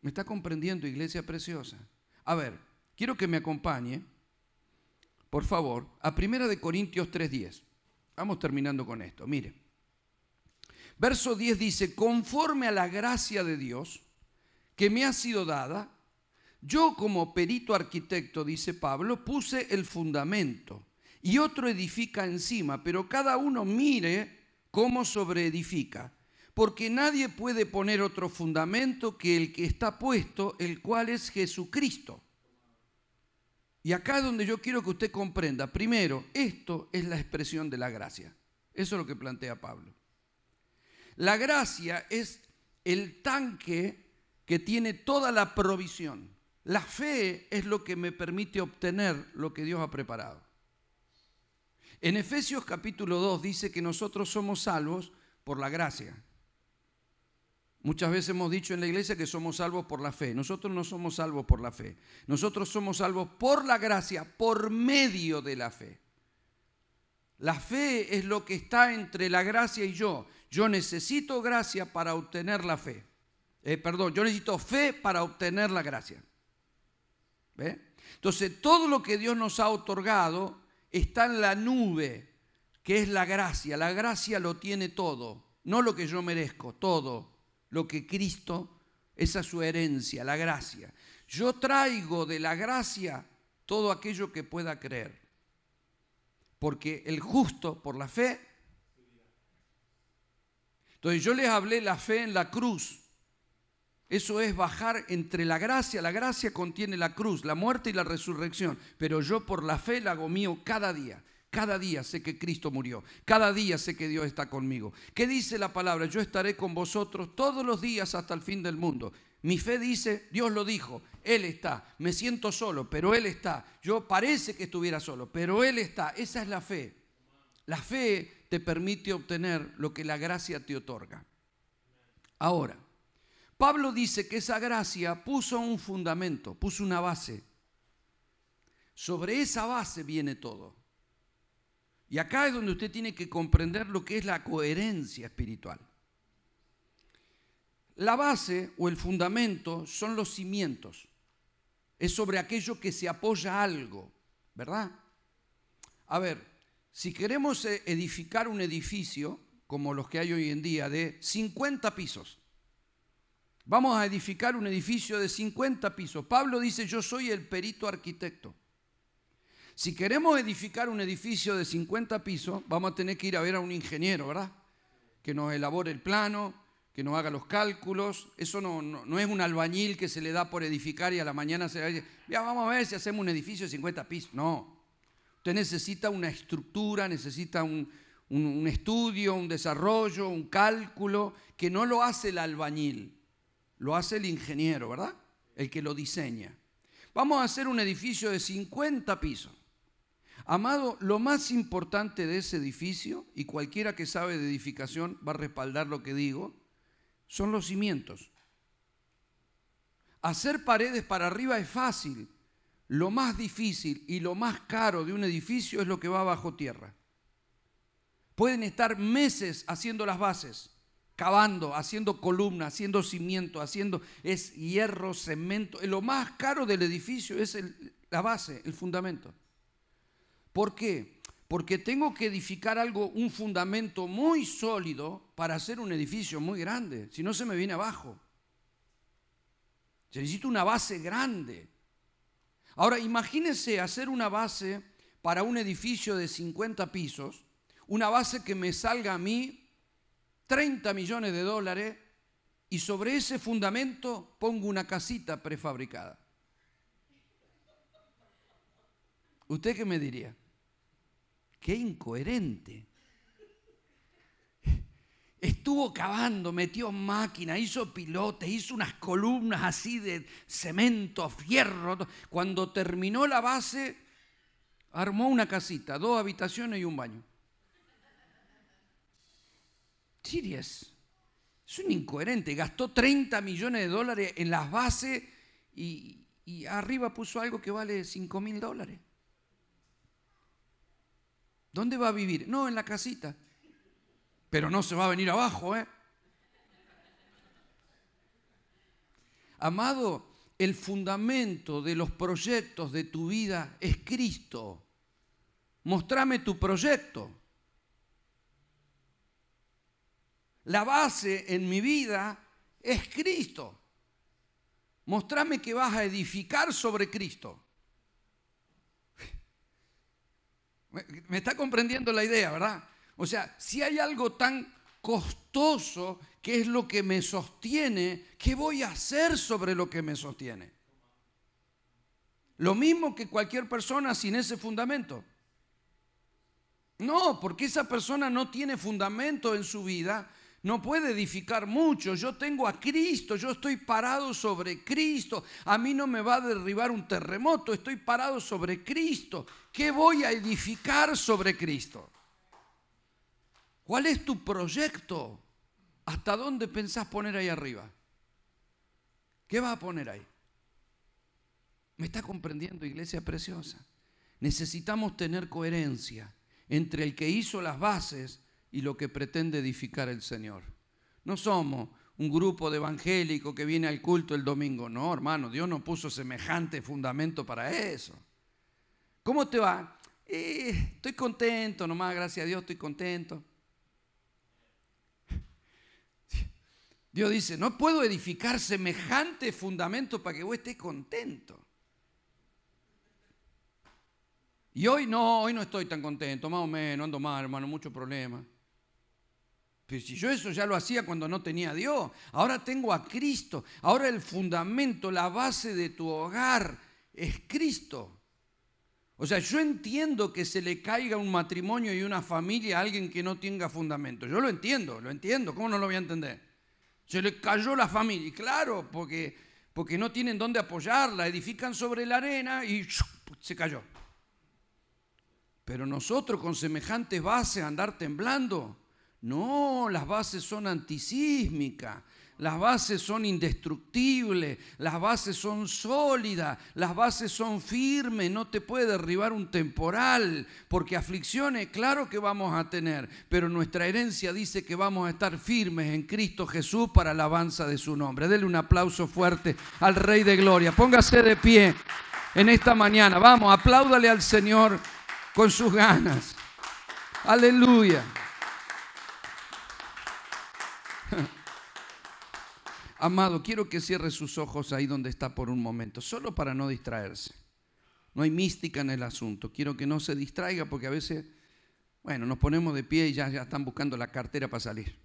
¿Me está comprendiendo, iglesia preciosa? A ver, Quiero que me acompañe, por favor, a 1 de Corintios 3:10. Vamos terminando con esto. Mire. Verso 10 dice, conforme a la gracia de Dios que me ha sido dada, yo como perito arquitecto, dice Pablo, puse el fundamento y otro edifica encima, pero cada uno mire cómo sobreedifica, porque nadie puede poner otro fundamento que el que está puesto, el cual es Jesucristo. Y acá es donde yo quiero que usted comprenda, primero, esto es la expresión de la gracia. Eso es lo que plantea Pablo. La gracia es el tanque que tiene toda la provisión. La fe es lo que me permite obtener lo que Dios ha preparado. En Efesios capítulo 2 dice que nosotros somos salvos por la gracia. Muchas veces hemos dicho en la iglesia que somos salvos por la fe. Nosotros no somos salvos por la fe. Nosotros somos salvos por la gracia, por medio de la fe. La fe es lo que está entre la gracia y yo. Yo necesito gracia para obtener la fe. Eh, perdón, yo necesito fe para obtener la gracia. ¿Ve? Entonces, todo lo que Dios nos ha otorgado está en la nube, que es la gracia. La gracia lo tiene todo, no lo que yo merezco, todo lo que Cristo, esa es su herencia, la gracia. Yo traigo de la gracia todo aquello que pueda creer. Porque el justo por la fe. Entonces yo les hablé la fe en la cruz. Eso es bajar entre la gracia. La gracia contiene la cruz, la muerte y la resurrección. Pero yo por la fe la hago mío cada día. Cada día sé que Cristo murió. Cada día sé que Dios está conmigo. ¿Qué dice la palabra? Yo estaré con vosotros todos los días hasta el fin del mundo. Mi fe dice, Dios lo dijo, Él está. Me siento solo, pero Él está. Yo parece que estuviera solo, pero Él está. Esa es la fe. La fe te permite obtener lo que la gracia te otorga. Ahora, Pablo dice que esa gracia puso un fundamento, puso una base. Sobre esa base viene todo. Y acá es donde usted tiene que comprender lo que es la coherencia espiritual. La base o el fundamento son los cimientos. Es sobre aquello que se apoya algo, ¿verdad? A ver, si queremos eh, edificar un edificio, como los que hay hoy en día, de 50 pisos, vamos a edificar un edificio de 50 pisos. Pablo dice, yo soy el perito arquitecto. Si queremos edificar un edificio de 50 pisos, vamos a tener que ir a ver a un ingeniero, ¿verdad? Que nos elabore el plano, que nos haga los cálculos. Eso no, no, es un albañil que se le da por edificar y a la mañana se dice, ya vamos a ver si hacemos un edificio de 50 pisos. No. Usted necesita una estructura, necesita un, un estudio, un desarrollo, un cálculo, que no lo hace el albañil, lo hace el ingeniero, ¿verdad? El que lo diseña. Vamos a hacer un edificio de 50 pisos. Amado, lo más importante de ese edificio, y cualquiera que sabe de edificación va a respaldar lo que digo, son los cimientos. Hacer paredes para arriba es fácil. Lo más difícil y lo más caro de un edificio es lo que va bajo tierra. Pueden estar meses haciendo las bases, cavando, haciendo columnas, haciendo cimiento, haciendo es hierro, cemento. Lo más caro del edificio es la base, el fundamento. ¿Por qué? Porque tengo que edificar algo, un fundamento muy sólido para hacer un edificio muy grande. Si no, se me viene abajo. Se necesita una base grande. Ahora, imagínense hacer una base para un edificio de 50 pisos, una base que me salga a mí 30 millones de dólares y sobre ese fundamento pongo una casita prefabricada. ¿Usted qué me diría? Qué incoherente. Estuvo cavando, metió máquina, hizo pilotes, hizo unas columnas así de cemento, fierro. Cuando terminó la base, armó una casita, dos habitaciones y un baño. Sirius, es un incoherente. Gastó 30 millones de dólares en las bases y, y arriba puso algo que vale 5 mil dólares. ¿Dónde va a vivir? No, en la casita. Pero no se va a venir abajo, ¿eh? Amado, el fundamento de los proyectos de tu vida es Cristo. Mostrame tu proyecto. La base en mi vida es Cristo. Mostrame que vas a edificar sobre Cristo. [LAUGHS] ¿Me está comprendiendo la idea, verdad? O sea, si hay algo tan costoso que es lo que me sostiene, ¿qué voy a hacer sobre lo que me sostiene? Lo mismo que cualquier persona sin ese fundamento. No, porque esa persona no tiene fundamento en su vida, no puede edificar mucho. Yo tengo a Cristo, yo estoy parado sobre Cristo. A mí no me va a derribar un terremoto, estoy parado sobre Cristo. ¿Qué voy a edificar sobre Cristo? ¿Cuál es tu proyecto? ¿Hasta dónde pensás poner ahí arriba? ¿Qué vas a poner ahí? ¿Me está comprendiendo, iglesia preciosa? Necesitamos tener coherencia entre el que hizo las bases y lo que pretende edificar el Señor. No somos un grupo de evangélicos que viene al culto el domingo. No, hermano, Dios no puso semejante fundamento para eso. ¿Cómo te va? Eh, estoy contento, nomás, gracias a Dios, estoy contento. Dios dice, no puedo edificar semejante fundamento para que vos estés contento. Y hoy no, hoy no estoy tan contento, más o menos, ando mal, hermano, mucho problema. Pero si yo eso ya lo hacía cuando no tenía a Dios, ahora tengo a Cristo, ahora el fundamento, la base de tu hogar es Cristo. O sea, yo entiendo que se le caiga un matrimonio y una familia a alguien que no tenga fundamento. Yo lo entiendo, lo entiendo. ¿Cómo no lo voy a entender? Se le cayó la familia. Y claro, porque, porque no tienen dónde apoyarla. Edifican sobre la arena y se cayó. Pero nosotros con semejantes bases andar temblando. No, las bases son antisísmicas. Las bases son indestructibles, las bases son sólidas, las bases son firmes, no te puede derribar un temporal, porque aflicciones, claro que vamos a tener, pero nuestra herencia dice que vamos a estar firmes en Cristo Jesús para la alabanza de su nombre. Dele un aplauso fuerte al Rey de Gloria. Póngase de pie en esta mañana. Vamos, apláudale al Señor con sus ganas. Aleluya. Amado, quiero que cierre sus ojos ahí donde está por un momento, solo para no distraerse. No hay mística en el asunto. Quiero que no se distraiga porque a veces, bueno, nos ponemos de pie y ya, ya están buscando la cartera para salir.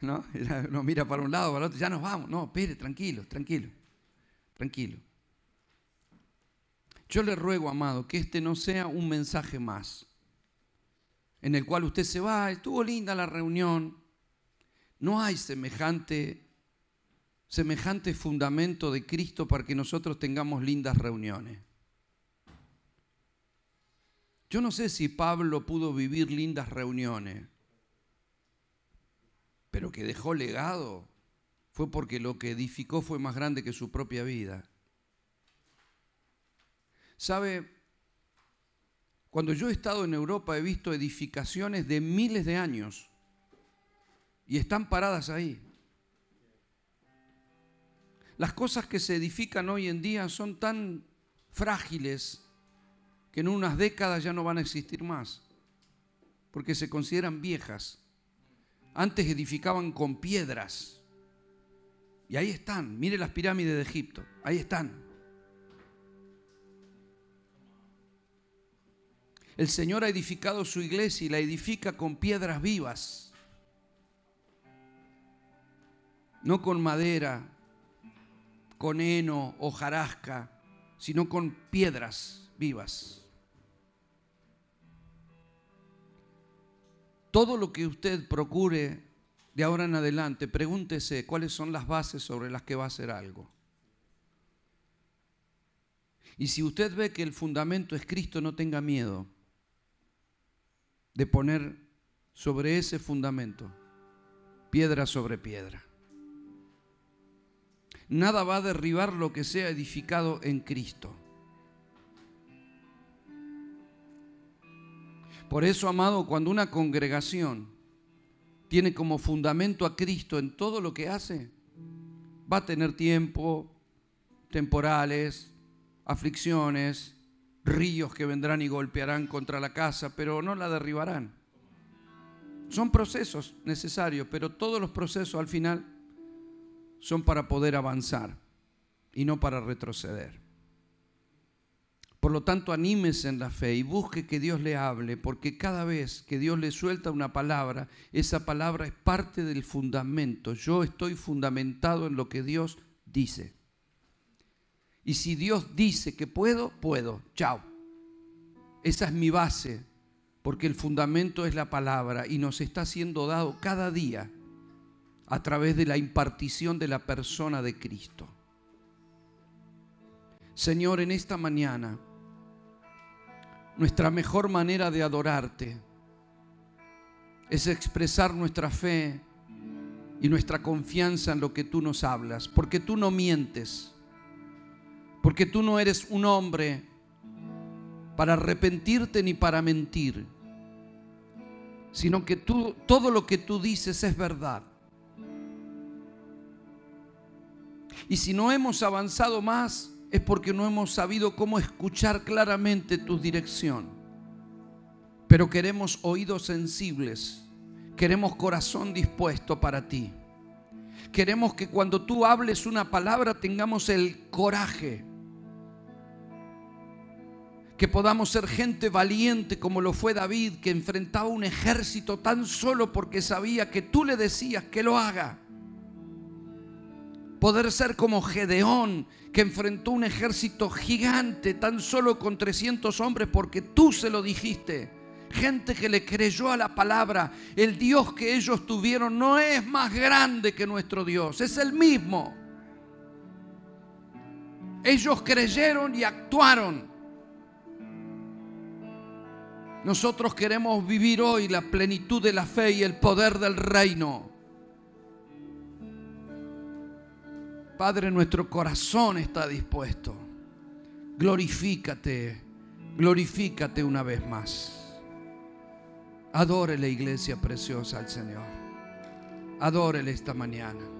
¿No? Nos mira para un lado, para el otro, ya nos vamos. No, espere, tranquilo, tranquilo, tranquilo. Yo le ruego, amado, que este no sea un mensaje más en el cual usted se va, estuvo linda la reunión, no hay semejante, semejante fundamento de Cristo para que nosotros tengamos lindas reuniones. Yo no sé si Pablo pudo vivir lindas reuniones, pero que dejó legado fue porque lo que edificó fue más grande que su propia vida. ¿Sabe? Cuando yo he estado en Europa he visto edificaciones de miles de años y están paradas ahí. Las cosas que se edifican hoy en día son tan frágiles que en unas décadas ya no van a existir más, porque se consideran viejas. Antes edificaban con piedras. Y ahí están, mire las pirámides de Egipto, ahí están. El Señor ha edificado su iglesia y la edifica con piedras vivas. No con madera, con heno o jarasca, sino con piedras vivas. Todo lo que usted procure de ahora en adelante, pregúntese cuáles son las bases sobre las que va a hacer algo. Y si usted ve que el fundamento es Cristo, no tenga miedo de poner sobre ese fundamento piedra sobre piedra. Nada va a derribar lo que sea edificado en Cristo. Por eso, amado, cuando una congregación tiene como fundamento a Cristo en todo lo que hace, va a tener tiempo, temporales, aflicciones, ríos que vendrán y golpearán contra la casa, pero no la derribarán. Son procesos necesarios, pero todos los procesos al final son para poder avanzar y no para retroceder. Por lo tanto, anímese en la fe y busque que Dios le hable, porque cada vez que Dios le suelta una palabra, esa palabra es parte del fundamento. Yo estoy fundamentado en lo que Dios dice. Y si Dios dice que puedo, puedo. Chao. Esa es mi base, porque el fundamento es la palabra y nos está siendo dado cada día a través de la impartición de la persona de Cristo. Señor, en esta mañana, nuestra mejor manera de adorarte es expresar nuestra fe y nuestra confianza en lo que tú nos hablas, porque tú no mientes, porque tú no eres un hombre para arrepentirte ni para mentir, sino que tú todo lo que tú dices es verdad. Y si no hemos avanzado más es porque no hemos sabido cómo escuchar claramente tu dirección. Pero queremos oídos sensibles, queremos corazón dispuesto para ti. Queremos que cuando tú hables una palabra tengamos el coraje. Que podamos ser gente valiente como lo fue David, que enfrentaba un ejército tan solo porque sabía que tú le decías que lo haga. Poder ser como Gedeón, que enfrentó un ejército gigante tan solo con 300 hombres porque tú se lo dijiste. Gente que le creyó a la palabra. El Dios que ellos tuvieron no es más grande que nuestro Dios, es el mismo. Ellos creyeron y actuaron. Nosotros queremos vivir hoy la plenitud de la fe y el poder del reino. Padre, nuestro corazón está dispuesto. Glorifícate, glorifícate una vez más. Adórele, iglesia preciosa, al Señor. Adórele esta mañana.